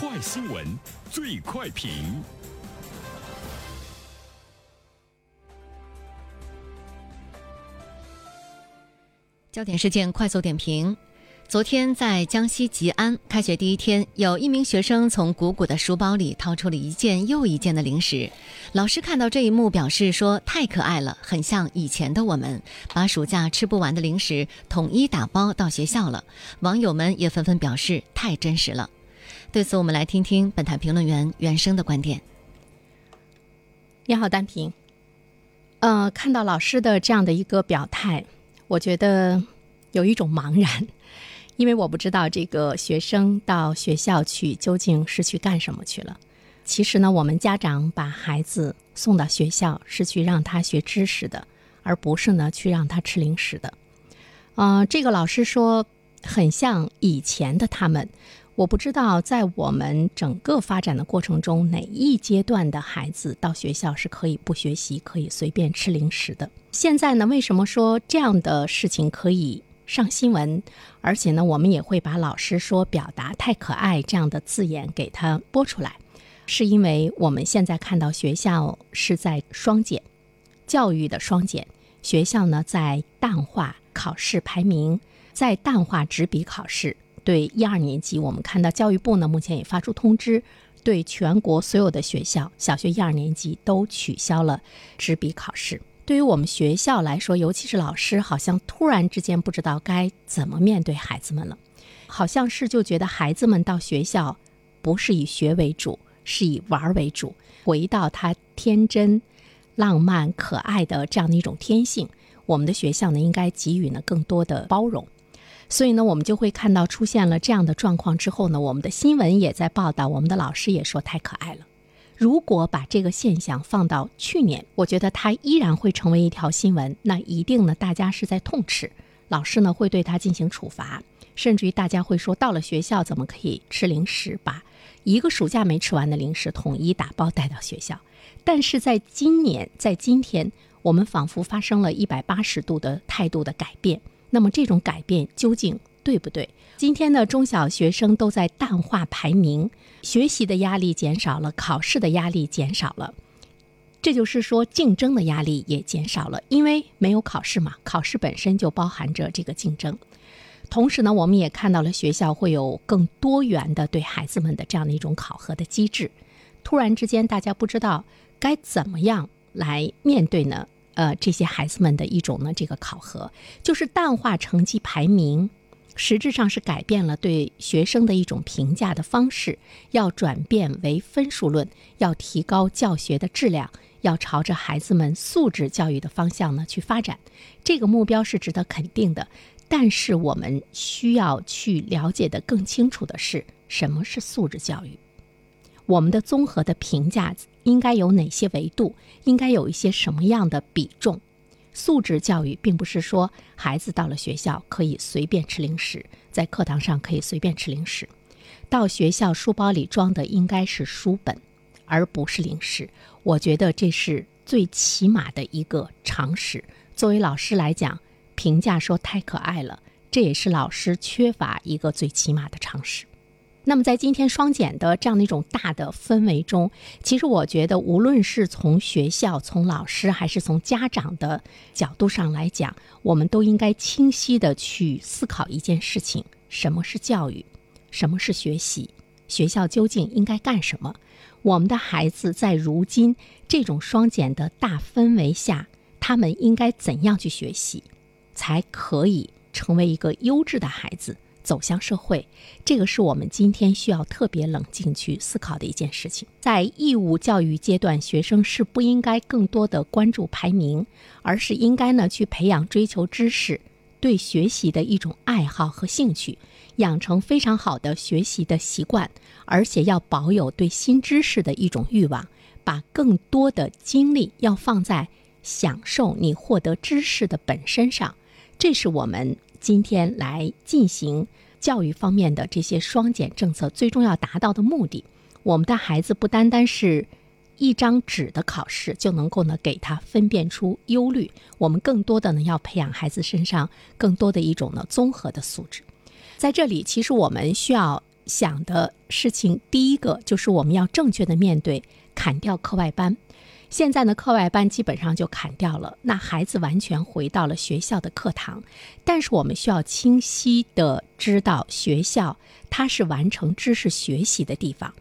快新闻，最快评。焦点事件快速点评：昨天在江西吉安，开学第一天，有一名学生从鼓鼓的书包里掏出了一件又一件的零食。老师看到这一幕，表示说：“太可爱了，很像以前的我们，把暑假吃不完的零食统一打包到学校了。”网友们也纷纷表示：“太真实了。”对此，我们来听听本台评论员袁生的观点。你好，单平。呃，看到老师的这样的一个表态。我觉得有一种茫然，因为我不知道这个学生到学校去究竟是去干什么去了。其实呢，我们家长把孩子送到学校是去让他学知识的，而不是呢去让他吃零食的。嗯，这个老师说很像以前的他们。我不知道在我们整个发展的过程中，哪一阶段的孩子到学校是可以不学习、可以随便吃零食的。现在呢，为什么说这样的事情可以上新闻？而且呢，我们也会把老师说表达太可爱这样的字眼给他播出来，是因为我们现在看到学校是在双减，教育的双减，学校呢在淡化考试排名，在淡化纸笔考试。对一二年级，我们看到教育部呢，目前也发出通知，对全国所有的学校小学一二年级都取消了纸笔考试。对于我们学校来说，尤其是老师，好像突然之间不知道该怎么面对孩子们了，好像是就觉得孩子们到学校不是以学为主，是以玩为主，回到他天真、浪漫、可爱的这样的一种天性。我们的学校呢，应该给予呢更多的包容。所以呢，我们就会看到出现了这样的状况之后呢，我们的新闻也在报道，我们的老师也说太可爱了。如果把这个现象放到去年，我觉得它依然会成为一条新闻。那一定呢，大家是在痛斥老师呢，会对他进行处罚，甚至于大家会说，到了学校怎么可以吃零食，把一个暑假没吃完的零食统一打包带到学校？但是在今年，在今天，我们仿佛发生了一百八十度的态度的改变。那么这种改变究竟对不对？今天的中小学生都在淡化排名，学习的压力减少了，考试的压力减少了，这就是说竞争的压力也减少了，因为没有考试嘛，考试本身就包含着这个竞争。同时呢，我们也看到了学校会有更多元的对孩子们的这样的一种考核的机制。突然之间，大家不知道该怎么样来面对呢？呃，这些孩子们的一种呢，这个考核就是淡化成绩排名，实质上是改变了对学生的一种评价的方式，要转变为分数论，要提高教学的质量，要朝着孩子们素质教育的方向呢去发展。这个目标是值得肯定的，但是我们需要去了解的更清楚的是，什么是素质教育？我们的综合的评价。应该有哪些维度？应该有一些什么样的比重？素质教育并不是说孩子到了学校可以随便吃零食，在课堂上可以随便吃零食。到学校书包里装的应该是书本，而不是零食。我觉得这是最起码的一个常识。作为老师来讲，评价说太可爱了，这也是老师缺乏一个最起码的常识。那么，在今天双减的这样的一种大的氛围中，其实我觉得，无论是从学校、从老师，还是从家长的角度上来讲，我们都应该清晰的去思考一件事情：什么是教育？什么是学习？学校究竟应该干什么？我们的孩子在如今这种双减的大氛围下，他们应该怎样去学习，才可以成为一个优质的孩子？走向社会，这个是我们今天需要特别冷静去思考的一件事情。在义务教育阶段，学生是不应该更多的关注排名，而是应该呢去培养追求知识、对学习的一种爱好和兴趣，养成非常好的学习的习惯，而且要保有对新知识的一种欲望，把更多的精力要放在享受你获得知识的本身上。这是我们。今天来进行教育方面的这些双减政策，最终要达到的目的，我们的孩子不单单是一张纸的考试就能够呢给他分辨出忧虑，我们更多的呢要培养孩子身上更多的一种呢综合的素质。在这里，其实我们需要想的事情，第一个就是我们要正确的面对砍掉课外班。现在呢，课外班基本上就砍掉了，那孩子完全回到了学校的课堂。但是我们需要清晰的知道，学校它是完成知识学习的地方，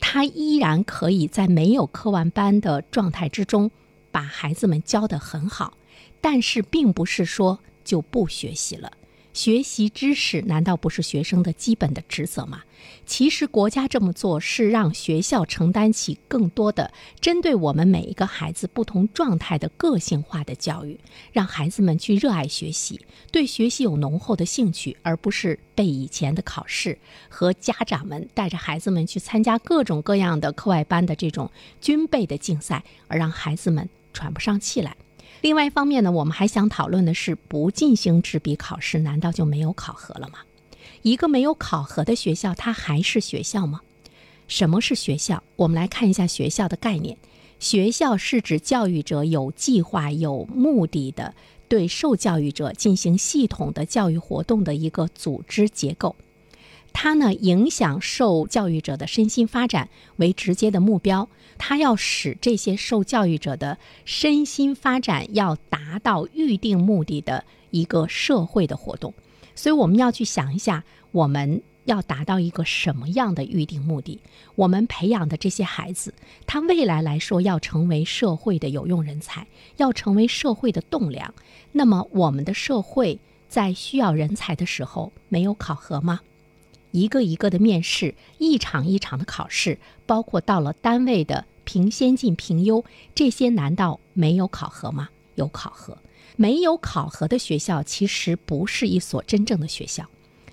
它依然可以在没有课外班的状态之中，把孩子们教得很好。但是并不是说就不学习了。学习知识难道不是学生的基本的职责吗？其实国家这么做是让学校承担起更多的针对我们每一个孩子不同状态的个性化的教育，让孩子们去热爱学习，对学习有浓厚的兴趣，而不是被以前的考试和家长们带着孩子们去参加各种各样的课外班的这种军备的竞赛，而让孩子们喘不上气来。另外一方面呢，我们还想讨论的是，不进行纸笔考试，难道就没有考核了吗？一个没有考核的学校，它还是学校吗？什么是学校？我们来看一下学校的概念。学校是指教育者有计划、有目的的对受教育者进行系统的教育活动的一个组织结构。它呢，影响受教育者的身心发展为直接的目标。它要使这些受教育者的身心发展要达到预定目的的一个社会的活动。所以，我们要去想一下，我们要达到一个什么样的预定目的？我们培养的这些孩子，他未来来说要成为社会的有用人才，要成为社会的栋梁。那么，我们的社会在需要人才的时候，没有考核吗？一个一个的面试，一场一场的考试，包括到了单位的评先进、评优，这些难道没有考核吗？有考核，没有考核的学校其实不是一所真正的学校。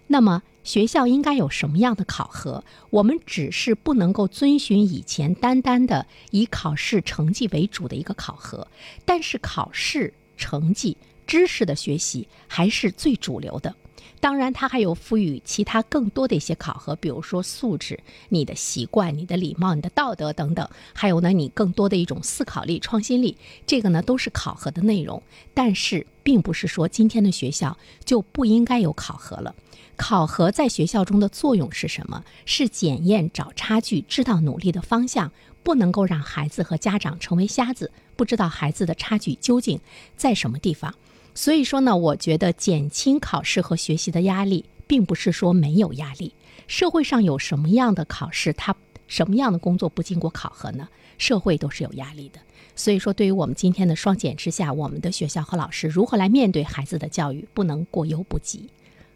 那么学校应该有什么样的考核？我们只是不能够遵循以前单单的以考试成绩为主的一个考核，但是考试成绩、知识的学习还是最主流的。当然，它还有赋予其他更多的一些考核，比如说素质、你的习惯、你的礼貌、你的道德等等。还有呢，你更多的一种思考力、创新力，这个呢都是考核的内容。但是，并不是说今天的学校就不应该有考核了。考核在学校中的作用是什么？是检验、找差距、知道努力的方向，不能够让孩子和家长成为瞎子，不知道孩子的差距究竟在什么地方。所以说呢，我觉得减轻考试和学习的压力，并不是说没有压力。社会上有什么样的考试，它什么样的工作不经过考核呢？社会都是有压力的。所以说，对于我们今天的双减之下，我们的学校和老师如何来面对孩子的教育，不能过犹不及。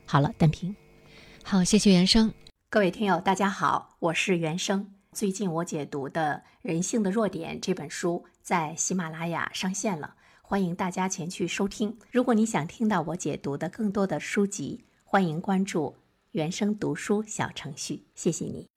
好了，单平，好，谢谢原生。各位听友，大家好，我是原生。最近我解读的《人性的弱点》这本书在喜马拉雅上线了。欢迎大家前去收听。如果你想听到我解读的更多的书籍，欢迎关注原声读书小程序。谢谢你。